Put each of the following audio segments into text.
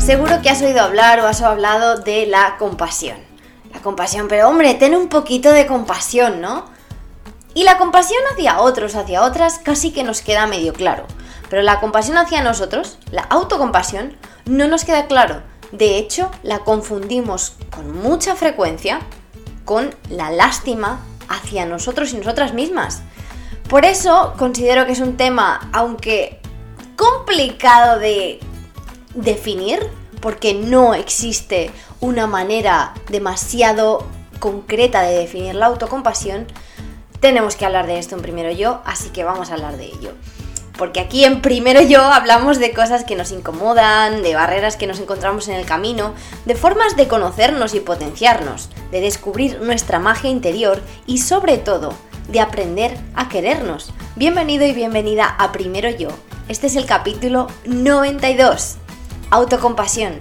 Seguro que has oído hablar o has hablado de la compasión. La compasión, pero hombre, ten un poquito de compasión, ¿no? Y la compasión hacia otros, hacia otras, casi que nos queda medio claro. Pero la compasión hacia nosotros, la autocompasión, no nos queda claro. De hecho, la confundimos con mucha frecuencia con la lástima hacia nosotros y nosotras mismas. Por eso considero que es un tema, aunque complicado de definir, porque no existe una manera demasiado concreta de definir la autocompasión, tenemos que hablar de esto en primero yo, así que vamos a hablar de ello. Porque aquí en primero yo hablamos de cosas que nos incomodan, de barreras que nos encontramos en el camino, de formas de conocernos y potenciarnos, de descubrir nuestra magia interior y sobre todo de aprender a querernos. Bienvenido y bienvenida a Primero Yo. Este es el capítulo 92. Autocompasión.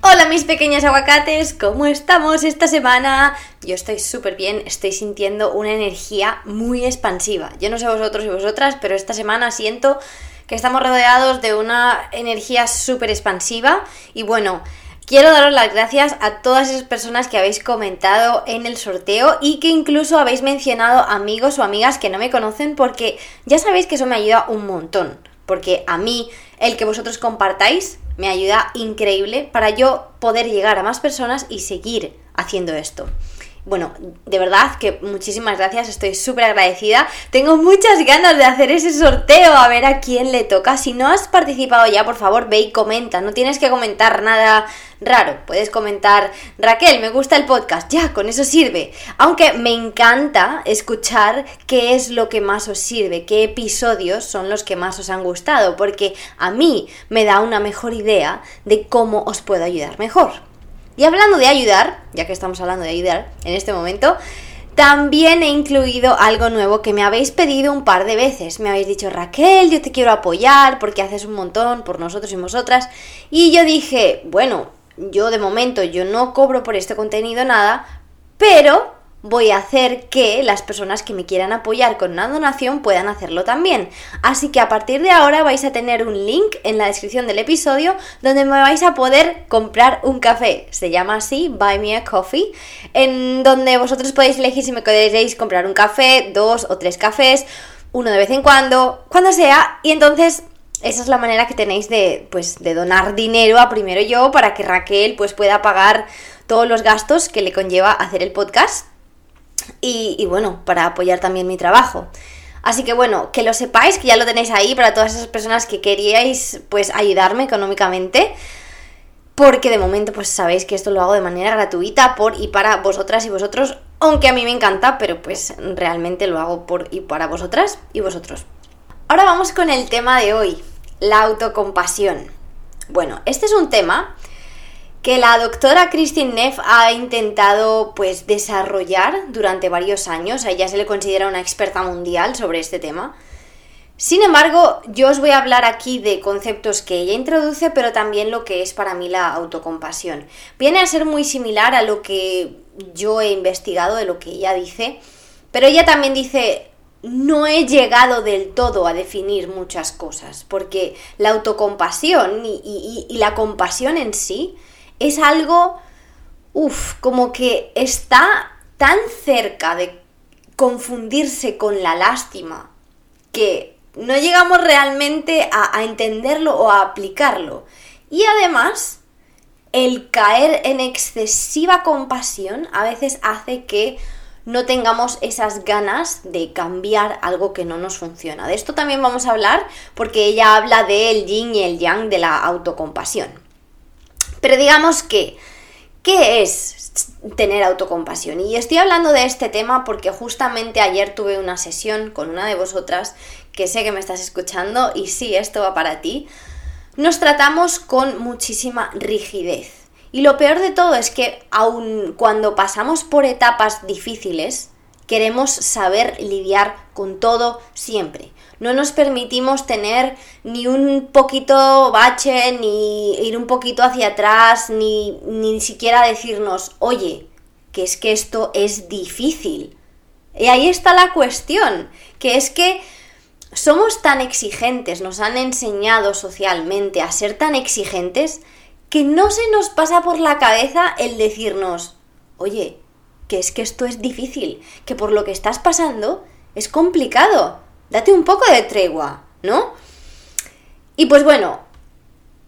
Hola mis pequeños aguacates, ¿cómo estamos esta semana? Yo estoy súper bien, estoy sintiendo una energía muy expansiva. Yo no sé vosotros y vosotras, pero esta semana siento que estamos rodeados de una energía súper expansiva y bueno, Quiero daros las gracias a todas esas personas que habéis comentado en el sorteo y que incluso habéis mencionado amigos o amigas que no me conocen porque ya sabéis que eso me ayuda un montón. Porque a mí el que vosotros compartáis me ayuda increíble para yo poder llegar a más personas y seguir haciendo esto. Bueno, de verdad que muchísimas gracias, estoy súper agradecida. Tengo muchas ganas de hacer ese sorteo a ver a quién le toca. Si no has participado ya, por favor, ve y comenta. No tienes que comentar nada raro. Puedes comentar, Raquel, me gusta el podcast. Ya, con eso sirve. Aunque me encanta escuchar qué es lo que más os sirve, qué episodios son los que más os han gustado, porque a mí me da una mejor idea de cómo os puedo ayudar mejor. Y hablando de ayudar, ya que estamos hablando de ayudar en este momento, también he incluido algo nuevo que me habéis pedido un par de veces. Me habéis dicho, Raquel, yo te quiero apoyar porque haces un montón por nosotros y vosotras. Y yo dije, bueno, yo de momento yo no cobro por este contenido nada, pero voy a hacer que las personas que me quieran apoyar con una donación puedan hacerlo también. Así que a partir de ahora vais a tener un link en la descripción del episodio donde me vais a poder comprar un café. Se llama así, Buy Me a Coffee, en donde vosotros podéis elegir si me queréis comprar un café, dos o tres cafés, uno de vez en cuando, cuando sea, y entonces esa es la manera que tenéis de, pues, de donar dinero a primero yo para que Raquel pues, pueda pagar todos los gastos que le conlleva hacer el podcast y, bueno, para apoyar también mi trabajo. Así que bueno, que lo sepáis, que ya lo tenéis ahí para todas esas personas que queríais pues ayudarme económicamente. Porque de momento pues sabéis que esto lo hago de manera gratuita por y para vosotras y vosotros. Aunque a mí me encanta, pero pues realmente lo hago por y para vosotras y vosotros. Ahora vamos con el tema de hoy, la autocompasión. Bueno, este es un tema que la doctora Christine Neff ha intentado pues desarrollar durante varios años. A ella se le considera una experta mundial sobre este tema. Sin embargo, yo os voy a hablar aquí de conceptos que ella introduce, pero también lo que es para mí la autocompasión. Viene a ser muy similar a lo que yo he investigado de lo que ella dice, pero ella también dice, no he llegado del todo a definir muchas cosas, porque la autocompasión y, y la compasión en sí es algo, uff, como que está tan cerca de confundirse con la lástima que no llegamos realmente a, entenderlo o a aplicarlo. Y además, el caer en excesiva compasión a veces hace que no tengamos esas ganas de cambiar algo que no nos funciona. De esto también vamos a hablar porque ella habla del yin y el yang de la autocompasión. Pero digamos que, ¿qué es tener autocompasión? Y estoy hablando de este tema porque justamente ayer tuve una sesión con una de vosotras que sé que me estás escuchando y sí, esto va para ti. Nos tratamos con muchísima rigidez. Y lo peor de todo es que aun cuando pasamos por etapas difíciles, queremos saber lidiar con todo siempre no nos permitimos tener ni un poquito bache, ni ir un poquito hacia atrás, ni, ni siquiera decirnos, oye, que es que esto es difícil. Y ahí está la cuestión, que es que somos tan exigentes, nos han enseñado socialmente a ser tan exigentes que no se nos pasa por la cabeza el decirnos, oye, que es que esto es difícil, que por lo que estás pasando es complicado, date un poco de tregua, ¿no? Y pues bueno,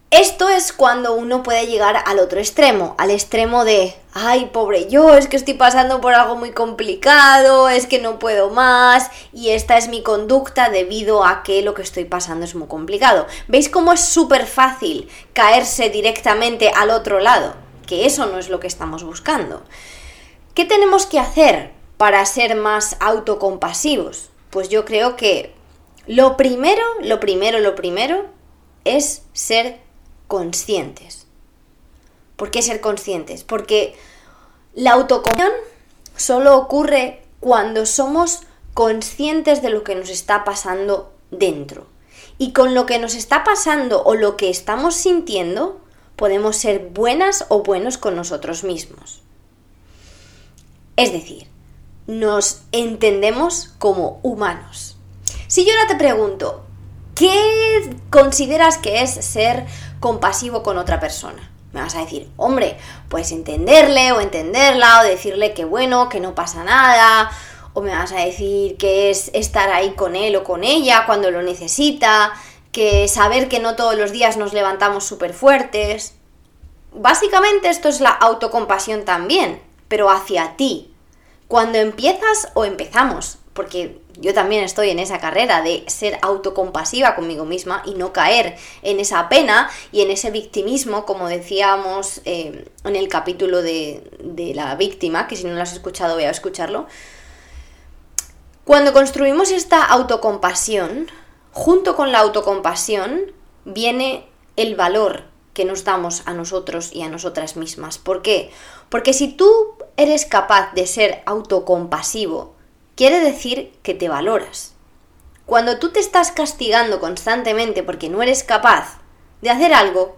esto es cuando uno puede llegar al otro extremo, al extremo de, ay, pobre yo, es que estoy pasando por algo muy complicado, es que no puedo más y esta es mi conducta debido a que lo que estoy pasando es muy complicado. ¿Veis cómo es súper fácil caerse directamente al otro lado? Que eso no es lo que estamos buscando. ¿Qué tenemos que hacer para ser más autocompasivos? Pues yo creo que lo primero, lo primero, lo primero es ser conscientes. ¿Por qué ser conscientes? Porque la autocompasión solo ocurre cuando somos conscientes de lo que nos está pasando dentro. Y con lo que nos está pasando o lo que estamos sintiendo, podemos ser buenas o buenos con nosotros mismos. Es decir, nos entendemos como humanos. Si yo ahora te pregunto, ¿qué consideras que es ser compasivo con otra persona. Me vas a decir, hombre, puedes entenderle o entenderla o decirle que bueno, que no pasa nada, o me vas a decir que es estar ahí con él o con ella cuando lo necesita, que saber que no todos los días nos levantamos súper fuertes. Básicamente esto es la autocompasión también, pero hacia ti. Cuando empiezas o empezamos, porque yo también estoy en esa carrera de ser autocompasiva conmigo misma y no caer en esa pena y en ese victimismo, como decíamos eh, en el capítulo de, de la víctima, que si no lo has escuchado voy a escucharlo. Cuando construimos esta autocompasión, junto con la autocompasión viene el valor que nos damos a nosotros y a nosotras mismas. ¿Por qué? Porque si tú eres capaz de ser autocompasivo, quiere decir que te valoras. Cuando tú te estás castigando constantemente porque no eres capaz de hacer algo,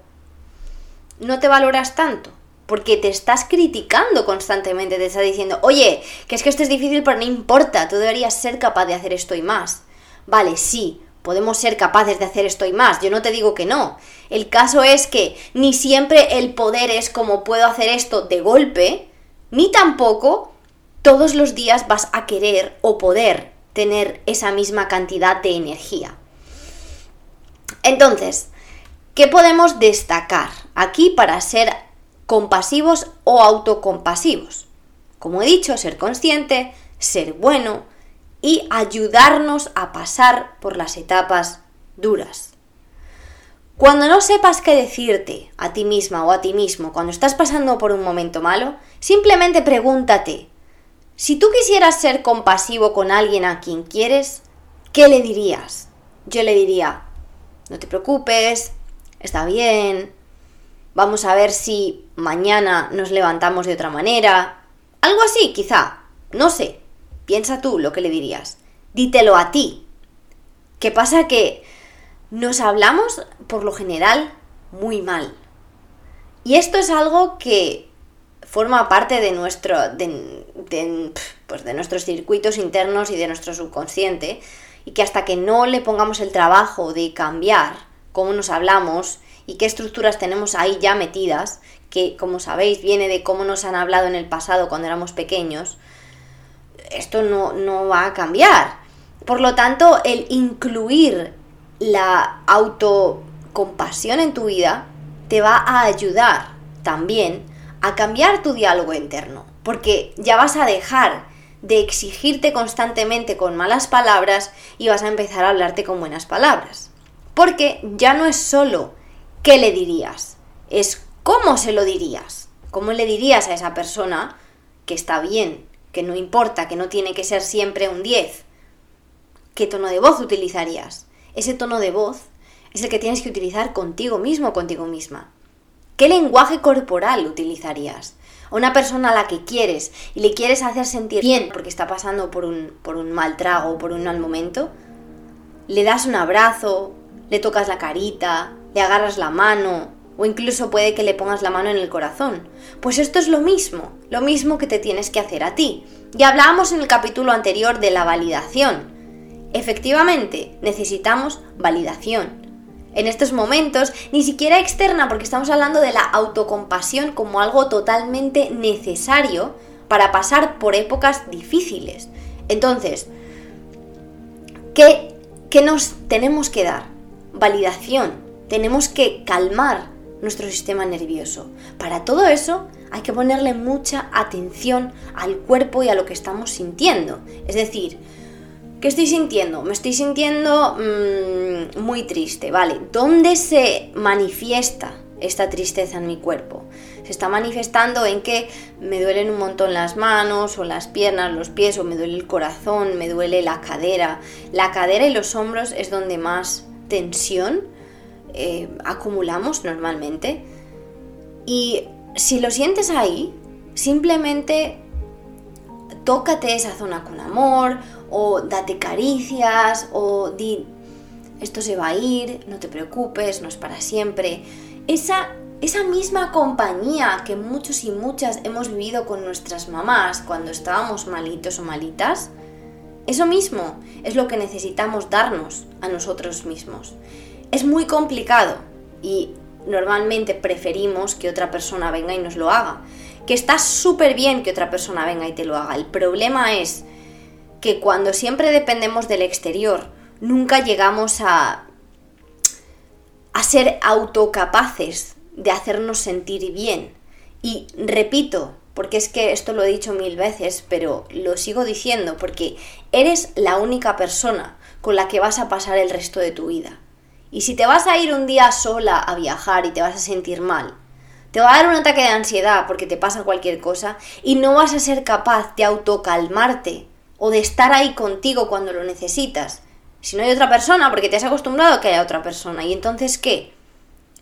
no te valoras tanto, porque te estás criticando constantemente, te está diciendo, oye, que es que esto es difícil, pero no importa, tú deberías ser capaz de hacer esto y más. Vale, sí, podemos ser capaces de hacer esto y más, yo no te digo que no. El caso es que ni siempre el poder es como puedo hacer esto de golpe, ni tampoco todos los días vas a querer o poder tener esa misma cantidad de energía. Entonces, ¿qué podemos destacar aquí para ser compasivos o autocompasivos? Como he dicho, ser consciente, ser bueno y ayudarnos a pasar por las etapas duras. Cuando no sepas qué decirte a ti misma o a ti mismo cuando estás pasando por un momento malo, simplemente pregúntate, si tú quisieras ser compasivo con alguien a quien quieres, ¿qué le dirías? Yo le diría, no te preocupes, está bien, vamos a ver si mañana nos levantamos de otra manera. Algo así, quizá, no sé. Piensa tú lo que le dirías. Dítelo a ti. ¿Qué pasa? Que nos hablamos, por lo general, muy mal. Y esto es algo que forma parte de, nuestro, pues de, nuestros circuitos internos y de nuestro subconsciente y que hasta que no le pongamos el trabajo de cambiar cómo nos hablamos y qué estructuras tenemos ahí ya metidas, que como sabéis viene de cómo nos han hablado en el pasado cuando éramos pequeños, esto no, no va a cambiar. Por lo tanto, el incluir la autocompasión en tu vida te va a ayudar también a cambiar tu diálogo interno, porque ya vas a dejar de exigirte constantemente con malas palabras y vas a empezar a hablarte con buenas palabras. Porque ya no es solo qué le dirías, es cómo se lo dirías, cómo le dirías a esa persona que está bien, que no importa, que no tiene que ser siempre un 10. ¿Qué tono de voz utilizarías? Ese tono de voz es el que tienes que utilizar contigo mismo o contigo misma. ¿Qué lenguaje corporal utilizarías? una persona a la que quieres y le quieres hacer sentir bien porque está pasando por un, por un mal trago, por un mal momento, le das un abrazo, le tocas la carita, le agarras la mano o incluso puede que le pongas la mano en el corazón. Pues esto es lo mismo, lo mismo que te tienes que hacer a ti. Ya hablábamos en el capítulo anterior de la validación. Efectivamente necesitamos validación. En estos momentos, ni siquiera externa, porque estamos hablando de la autocompasión como algo totalmente necesario para pasar por épocas difíciles. Entonces, ¿qué, qué nos tenemos que dar? Validación. Tenemos que calmar nuestro sistema nervioso. Para todo eso hay que ponerle mucha atención al cuerpo y a lo que estamos sintiendo. Es decir, ¿Qué estoy sintiendo? Me estoy sintiendo mm, muy triste, ¿vale? ¿Dónde se manifiesta esta tristeza en mi cuerpo? Se está manifestando en que me duelen un montón las manos o las piernas, los pies, o me duele el corazón, me duele la cadera. La cadera y los hombros es donde más tensión eh, acumulamos normalmente. Y si lo sientes ahí, simplemente tócate esa zona con amor o date caricias, o di, esto se va a ir, no te preocupes, no es para siempre. Esa, esa misma compañía que muchos y muchas hemos vivido con nuestras mamás cuando estábamos malitos o malitas, eso mismo es lo que necesitamos darnos a nosotros mismos. Es muy complicado y normalmente preferimos que otra persona venga y nos lo haga. Que está súper bien que otra persona venga y te lo haga. El problema es que cuando siempre dependemos del exterior, nunca llegamos a, a ser autocapaces de hacernos sentir bien. Y repito, porque es que esto lo he dicho mil veces, pero lo sigo diciendo, porque eres la única persona con la que vas a pasar el resto de tu vida. Y si te vas a ir un día sola a viajar y te vas a sentir mal, te va a dar un ataque de ansiedad porque te pasa cualquier cosa y no vas a ser capaz de autocalmarte o de estar ahí contigo cuando lo necesitas. Si no hay otra persona, porque te has acostumbrado a que haya otra persona. ¿Y entonces qué?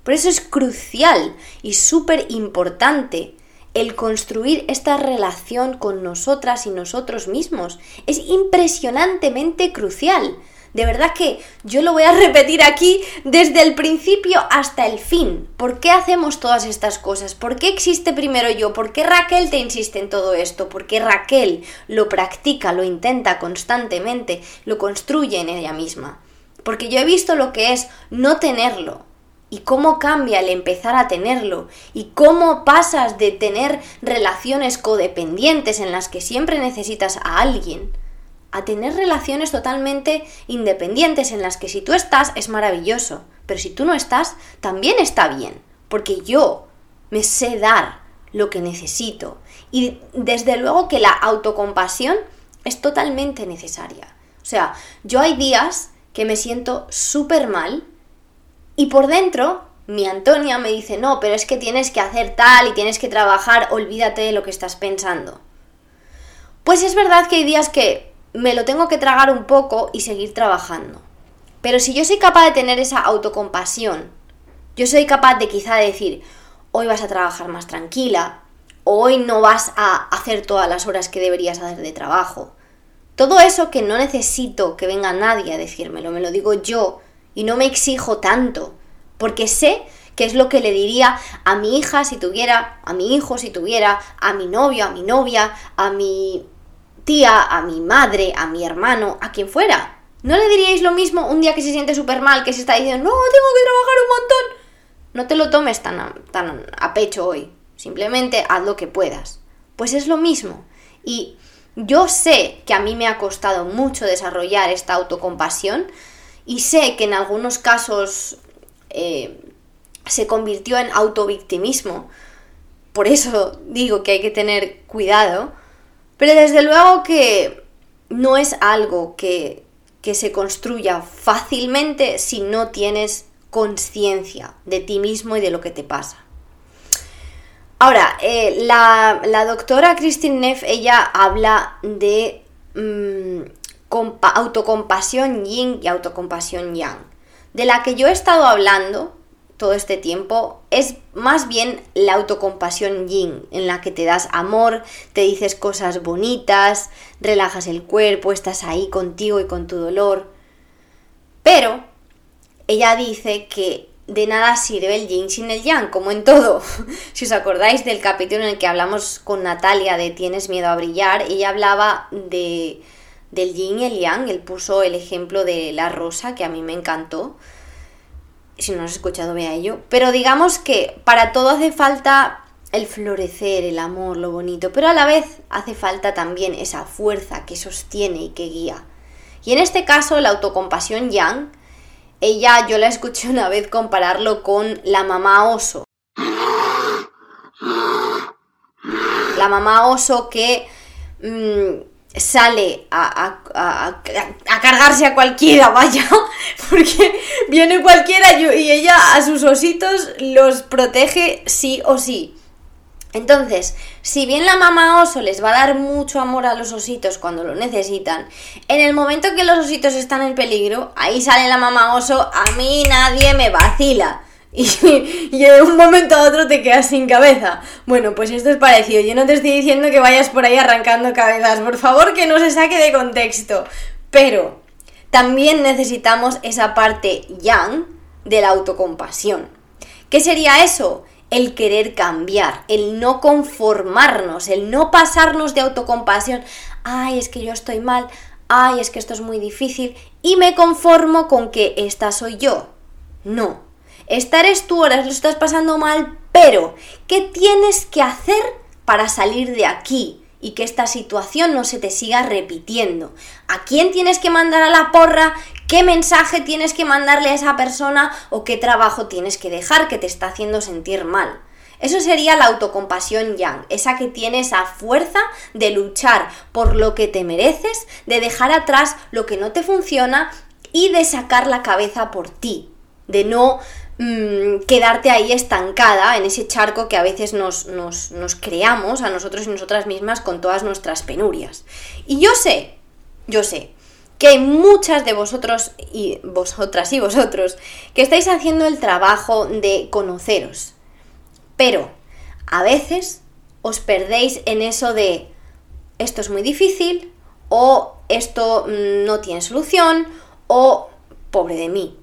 Por eso es crucial y súper importante el construir esta relación con nosotras y nosotros mismos. Es impresionantemente crucial. De verdad que yo lo voy a repetir aquí desde el principio hasta el fin. ¿Por qué hacemos todas estas cosas? ¿Por qué existe primero yo? ¿Por qué Raquel te insiste en todo esto? ¿Por qué Raquel lo practica, lo intenta constantemente, lo construye en ella misma? Porque yo he visto lo que es no tenerlo, y cómo cambia el empezar a tenerlo y cómo pasas de tener relaciones codependientes en las que siempre necesitas a alguien a tener relaciones totalmente independientes en las que si tú estás es maravilloso, pero si tú no estás también está bien, porque yo me sé dar lo que necesito y desde luego que la autocompasión es totalmente necesaria. O sea, yo hay días que me siento súper mal y por dentro mi Antonia me dice, no, pero es que tienes que hacer tal y tienes que trabajar, olvídate de lo que estás pensando. Pues es verdad que hay días que me lo tengo que tragar un poco y seguir trabajando. Pero si yo soy capaz de tener esa autocompasión, yo soy capaz de quizá decir, hoy vas a trabajar más tranquila, hoy no vas a hacer todas las horas que deberías hacer de trabajo. Todo eso que no necesito que venga nadie a decírmelo, me lo digo yo y no me exijo tanto, porque sé que es lo que le diría a mi hija si tuviera, a mi hijo si tuviera, a mi novio, a mi novia, a mi tía, a mi madre, a mi hermano, a quien fuera. ¿No le diríais lo mismo un día que se siente súper mal, que se está diciendo, no, tengo que trabajar un montón? No te lo tomes tan a, tan a pecho hoy. Simplemente haz lo que puedas. Pues es lo mismo. Y yo sé que a mí me ha costado mucho desarrollar esta autocompasión y sé que en algunos casos eh, se convirtió en autovictimismo. Por eso digo que hay que tener cuidado pero desde luego que no es algo que, se construya fácilmente si no tienes conciencia de ti mismo y de lo que te pasa. Ahora, eh, la, doctora Christine Neff, ella habla de mm, autocompasión yin y autocompasión yang. De la que yo he estado hablando todo este tiempo es más bien la autocompasión yin, en la que te das amor, te dices cosas bonitas, relajas el cuerpo, estás ahí contigo y con tu dolor. Pero ella dice que de nada sirve el yin sin el yang, como en todo. si os acordáis del capítulo en el que hablamos con Natalia de Tienes miedo a brillar, ella hablaba de, del yin y el yang. Él puso el ejemplo de la rosa, que a mí me encantó. Si no has escuchado, vea ello. Pero digamos que para todo hace falta el florecer, el amor, lo bonito, pero a la vez hace falta también esa fuerza que sostiene y que guía. Y en este caso, la autocompasión yang, ella yo la escuché una vez compararlo con la mamá oso. La mamá oso que mm, sale a, a, cargarse a cualquiera, vaya, porque viene cualquiera y ella a sus ositos los protege sí o sí. Entonces, si bien la mamá oso les va a dar mucho amor a los ositos cuando lo necesitan, en el momento que los ositos están en peligro, ahí sale la mamá oso, a mí nadie me vacila. Y, y, de un momento a otro te quedas sin cabeza. Bueno, pues esto es parecido. Yo no te estoy diciendo que vayas por ahí arrancando cabezas. Por favor, que no se saque de contexto. Pero también necesitamos esa parte yang de la autocompasión. ¿Qué sería eso? el querer cambiar, el no conformarnos, el no pasarnos de autocompasión. Ay, es que yo estoy mal, ay, es que esto es muy difícil y me conformo con que esta soy yo. No. Esta eres tú, ahora lo estás pasando mal, pero ¿qué tienes que hacer para salir de aquí? y que esta situación no se te siga repitiendo. ¿A quién tienes que mandar a la porra? ¿Qué mensaje tienes que mandarle a esa persona? ¿O qué trabajo tienes que dejar que te está haciendo sentir mal? Eso sería la autocompasión yang, esa que tiene esa fuerza de luchar por lo que te mereces, de dejar atrás lo que no te funciona y de sacar la cabeza por ti, de no Mm, quedarte ahí estancada en ese charco que a veces nos, nos, nos creamos a nosotros y nosotras mismas con todas nuestras penurias. Y yo sé, yo sé, que hay muchas de vosotros y vosotras y vosotros que estáis haciendo el trabajo de conoceros. Pero a veces os perdéis en eso de esto es muy difícil o esto mm, no tiene solución o pobre de mí.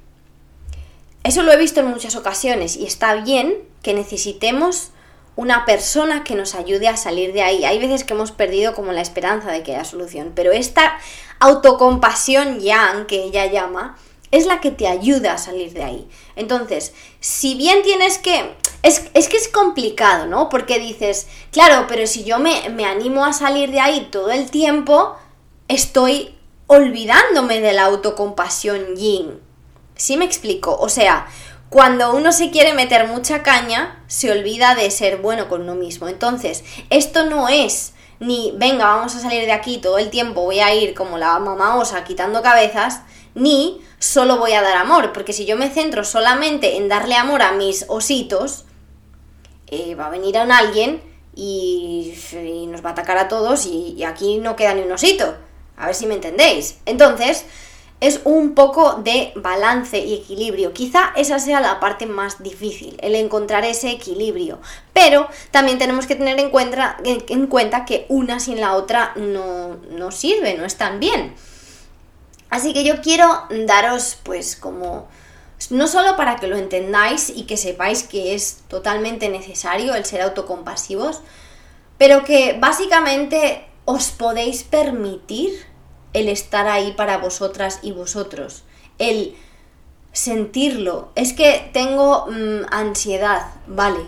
Eso lo he visto en muchas ocasiones y está bien que necesitemos una persona que nos ayude a salir de ahí. Hay veces que hemos perdido como la esperanza de que haya solución, pero esta autocompasión yang que ella llama es la que te ayuda a salir de ahí. Entonces, si bien tienes que... Es, que es complicado, ¿no? Porque dices, claro, pero si yo me, me animo a salir de ahí todo el tiempo, estoy olvidándome de la autocompasión yin. ¿Sí me explico? O sea, cuando uno se quiere meter mucha caña, se olvida de ser bueno con uno mismo. Entonces, esto no es ni, venga, vamos a salir de aquí todo el tiempo, voy a ir como la mamá osa quitando cabezas, ni solo voy a dar amor, porque si yo me centro solamente en darle amor a mis ositos, eh, va a venir a un alguien y, nos va a atacar a todos y, y aquí no queda ni un osito. A ver si me entendéis. Entonces, es un poco de balance y equilibrio. Quizá esa sea la parte más difícil, el encontrar ese equilibrio. Pero también tenemos que tener en cuenta, en cuenta que una sin la otra no, no sirve, no están bien. Así que yo quiero daros pues como no solo para que lo entendáis y que sepáis que es totalmente necesario el ser autocompasivos, pero que básicamente os podéis permitir el estar ahí para vosotras y vosotros, el sentirlo. Es que tengo mm, ansiedad, vale,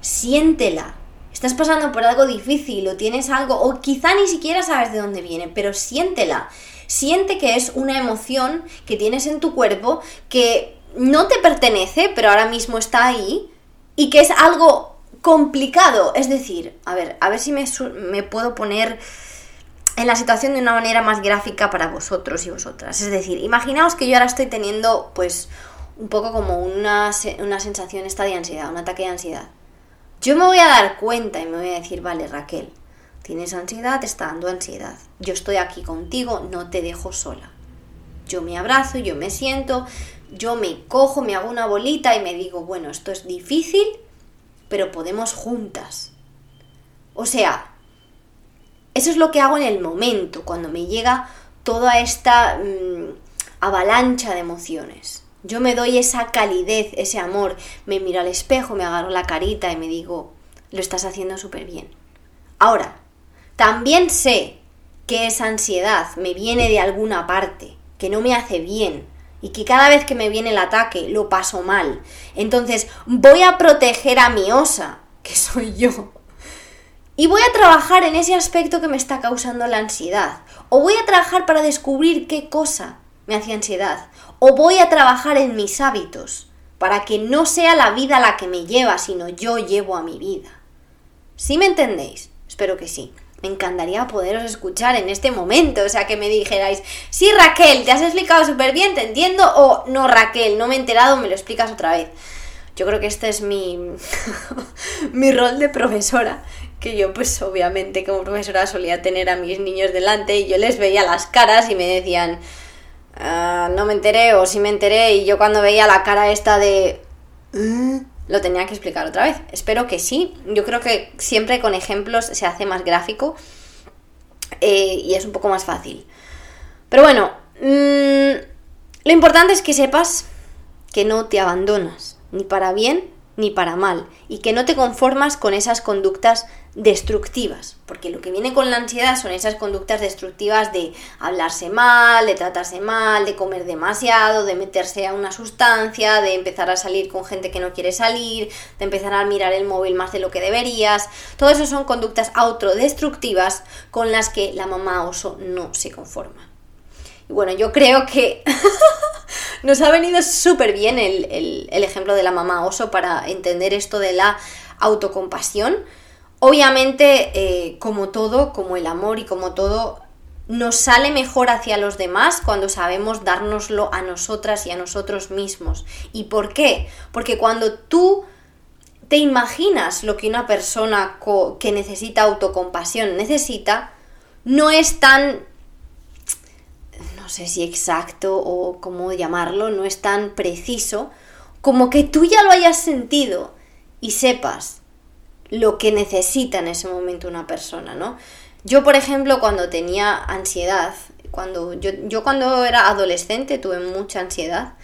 siéntela. Estás pasando por algo difícil o tienes algo, o quizá ni siquiera sabes de dónde viene, pero siéntela. Siente que es una emoción que tienes en tu cuerpo que no te pertenece, pero ahora mismo está ahí, y que es algo complicado. Es decir, a ver, a ver si me, me puedo poner en la situación de una manera más gráfica para vosotros y vosotras. Es decir, imaginaos que yo ahora estoy teniendo pues un poco como una, una sensación esta de ansiedad, un ataque de ansiedad. Yo me voy a dar cuenta y me voy a decir, vale Raquel, tienes ansiedad, te está dando ansiedad. Yo estoy aquí contigo, no te dejo sola. Yo me abrazo, yo me siento, yo me cojo, me hago una bolita y me digo, bueno, esto es difícil, pero podemos juntas. O sea, eso es lo que hago en el momento, cuando me llega toda esta mm, avalancha de emociones. Yo me doy esa calidez, ese amor, me miro al espejo, me agarro la carita y me digo, lo estás haciendo súper bien. Ahora, también sé que esa ansiedad me viene de alguna parte, que no me hace bien, y que cada vez que me viene el ataque lo paso mal. Entonces voy a proteger a mi osa, que soy yo. Y voy a trabajar en ese aspecto que me está causando la ansiedad. O voy a trabajar para descubrir qué cosa me hacía ansiedad. O voy a trabajar en mis hábitos para que no sea la vida la que me lleva, sino yo llevo a mi vida. ¿Sí me entendéis? Espero que sí. Me encantaría poderos escuchar en este momento, o sea, que me dijerais, sí Raquel, te has explicado súper bien, te entiendo, o no Raquel, no me he enterado, me lo explicas otra vez. Yo creo que este es mi, mi rol de profesora, que yo pues obviamente como profesora solía tener a mis niños delante y yo les veía las caras y me decían, ah, no me enteré o sí me enteré y yo cuando veía la cara esta de... ¿Eh? lo tenía que explicar otra vez. Espero que sí. Yo creo que siempre con ejemplos se hace más gráfico eh, y es un poco más fácil. Pero bueno, mm, lo importante es que sepas que no te abandonas, ni para bien ni para mal, y que no te conformas con esas conductas destructivas, porque lo que viene con la ansiedad son esas conductas destructivas de hablarse mal, de tratarse mal, de comer demasiado, de meterse a una sustancia, de empezar a salir con gente que no quiere salir, de empezar a mirar el móvil más de lo que deberías. Todo eso son conductas autodestructivas con las que la mamá oso no se conforma. Y bueno, yo creo que nos ha venido súper bien el, el ejemplo de la mamá oso para entender esto de la autocompasión Obviamente, eh, como todo, como el amor y como todo, nos sale mejor hacia los demás cuando sabemos dárnoslo a nosotras y a nosotros mismos. ¿Y por qué? Porque cuando tú te imaginas lo que una persona que necesita autocompasión necesita, no es tan, no sé si exacto o cómo llamarlo, no es tan preciso como que tú ya lo hayas sentido y sepas lo que necesita en ese momento una persona, ¿no? Yo, por ejemplo, cuando tenía ansiedad, cuando yo, yo cuando era adolescente tuve mucha ansiedad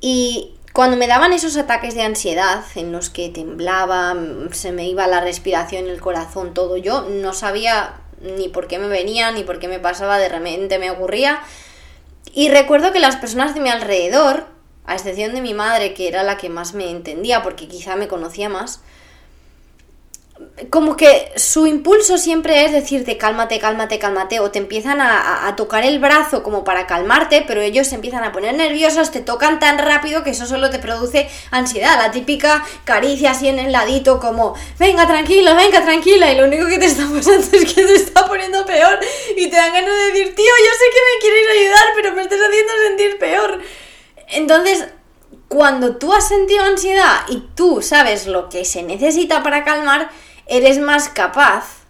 y cuando me daban esos ataques de ansiedad en los que temblaba, se me iba la respiración, el corazón, todo, yo no sabía ni por qué me venía, ni por qué me pasaba, de repente me ocurría. Y recuerdo que las personas de mi alrededor, a excepción de mi madre, que era la que más me entendía, porque quizá me conocía más, como que su impulso siempre es decirte cálmate, cálmate, cálmate, o te empiezan a, tocar el brazo como para calmarte, pero ellos se empiezan a poner nerviosos, te tocan tan rápido que eso solo te produce ansiedad, la típica caricia así en el ladito como venga tranquilo, venga tranquila, y lo único que te está pasando es que te está poniendo peor y te dan ganas de decir, tío, yo sé que me quieres ayudar, pero me estás haciendo sentir peor. Entonces, cuando tú has sentido ansiedad y tú sabes lo que se necesita para calmar, eres más capaz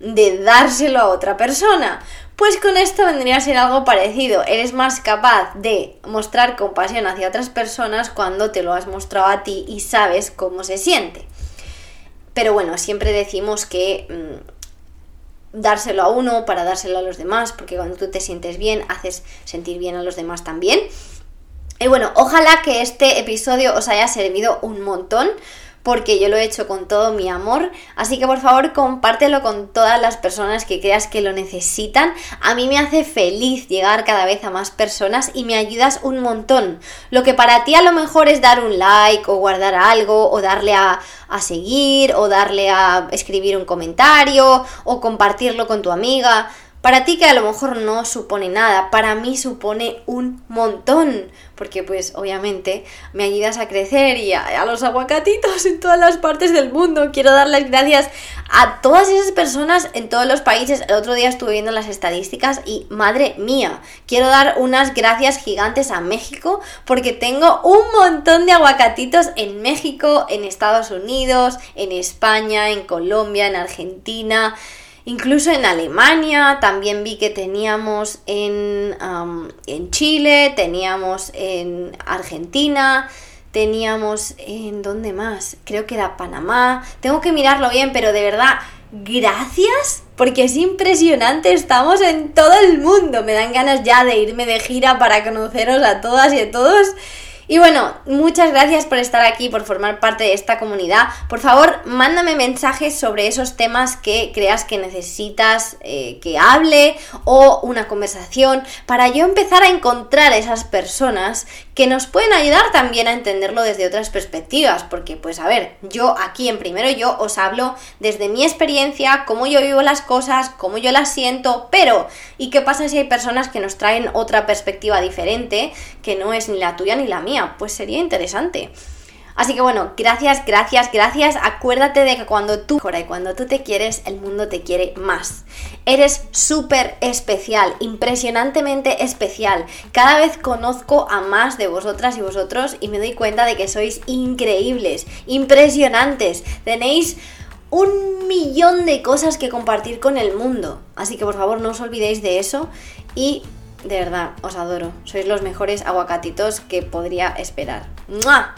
de dárselo a otra persona. Pues con esto vendría a ser algo parecido. Eres más capaz de mostrar compasión hacia otras personas cuando te lo has mostrado a ti y sabes cómo se siente. Pero bueno, siempre decimos que mm, dárselo a uno para dárselo a los demás, porque cuando tú te sientes bien, haces sentir bien a los demás también. Y bueno, ojalá que este episodio os haya servido un montón porque yo lo he hecho con todo mi amor. Así que por favor compártelo con todas las personas que creas que lo necesitan. A mí me hace feliz llegar cada vez a más personas y me ayudas un montón. Lo que para ti a lo mejor es dar un like o guardar algo o darle a, a seguir o darle a escribir un comentario o compartirlo con tu amiga. Para ti que a lo mejor no supone nada, para mí supone un montón, porque pues obviamente me ayudas a crecer y a, los aguacatitos en todas las partes del mundo. Quiero darles gracias a todas esas personas en todos los países. El otro día estuve viendo las estadísticas y madre mía, quiero dar unas gracias gigantes a México porque tengo un montón de aguacatitos en México, en Estados Unidos, en España, en Colombia, en Argentina. Incluso en Alemania también vi que teníamos en, en Chile, teníamos en Argentina, teníamos en... ¿Dónde más? Creo que era Panamá. Tengo que mirarlo bien, pero de verdad, gracias porque es impresionante, estamos en todo el mundo. Me dan ganas ya de irme de gira para conoceros a todas y a todos. Y bueno, muchas gracias por estar aquí, por formar parte de esta comunidad. Por favor, mándame mensajes sobre esos temas que creas que necesitas eh, que hable o una conversación para yo empezar a encontrar esas personas que nos pueden ayudar también a entenderlo desde otras perspectivas. Porque, pues a ver, yo aquí en primero yo os hablo desde mi experiencia, cómo yo vivo las cosas, cómo yo las siento, pero ¿y qué pasa si hay personas que nos traen otra perspectiva diferente que no es ni la tuya ni la mía? pues sería interesante. Así que bueno, gracias, gracias, gracias. Acuérdate de que cuando tú y cuando tú te quieres, el mundo te quiere más. Eres súper especial, impresionantemente especial. Cada vez conozco a más de vosotras y vosotros y me doy cuenta de que sois increíbles, impresionantes. Tenéis un millón de cosas que compartir con el mundo. Así que por favor no os olvidéis de eso y de verdad, os adoro. Sois los mejores aguacatitos que podría esperar. ¡Mua!